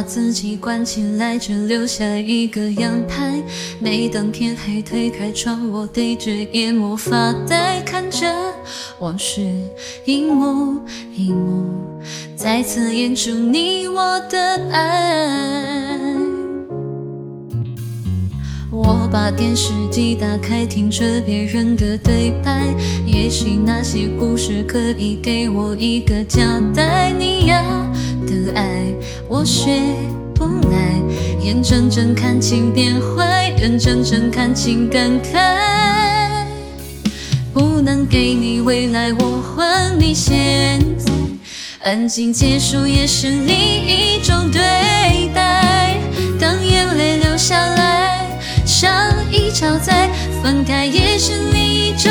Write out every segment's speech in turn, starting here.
把自己关起来，只留下一个阳台。每当天黑，推开窗，我对着夜幕发呆，看着往事一幕一幕，再次演出你我的爱。我把电视机打开，听着别人的对白，也许那些故事可以给我一个交代。你要的爱，我学不来，眼睁睁看情变坏，眼睁睁看情感慨。不能给你未来，我还你现在，安静结束也是另一种对待。当眼泪流下来。上一场再分开也是另一种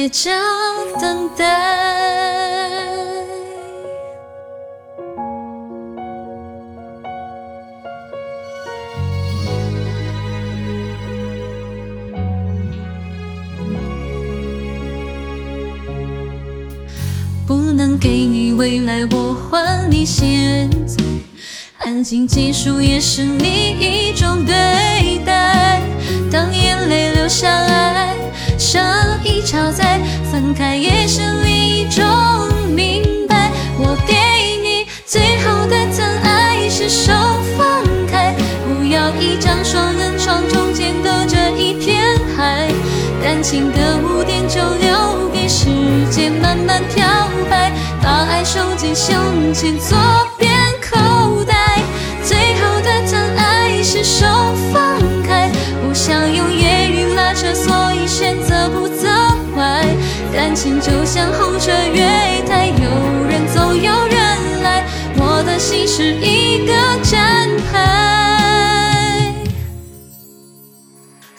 写着等待。不能给你未来，我还你现在。安静结束也是另一种对一场再分开也是另一种明白。我给你最后的疼爱是手放开，不要一张双人床，中间隔着一片海。感情的污点就留给时间慢慢漂白，把爱收进胸前左心就像候车月台，有人走有人来，我的心是一个站牌。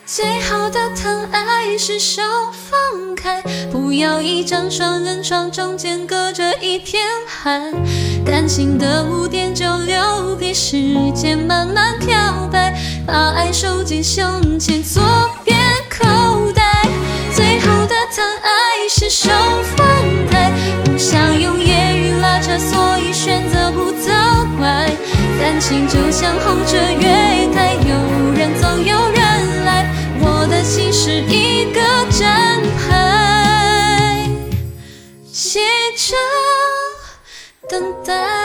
最后的疼爱是手放开，不要一张双人床，中间隔着一片海。感情的污点就留给时间慢慢漂白，把爱收进胸前左边口心就像红着月台，有人走有人来。我的心是一个站牌，写着等待。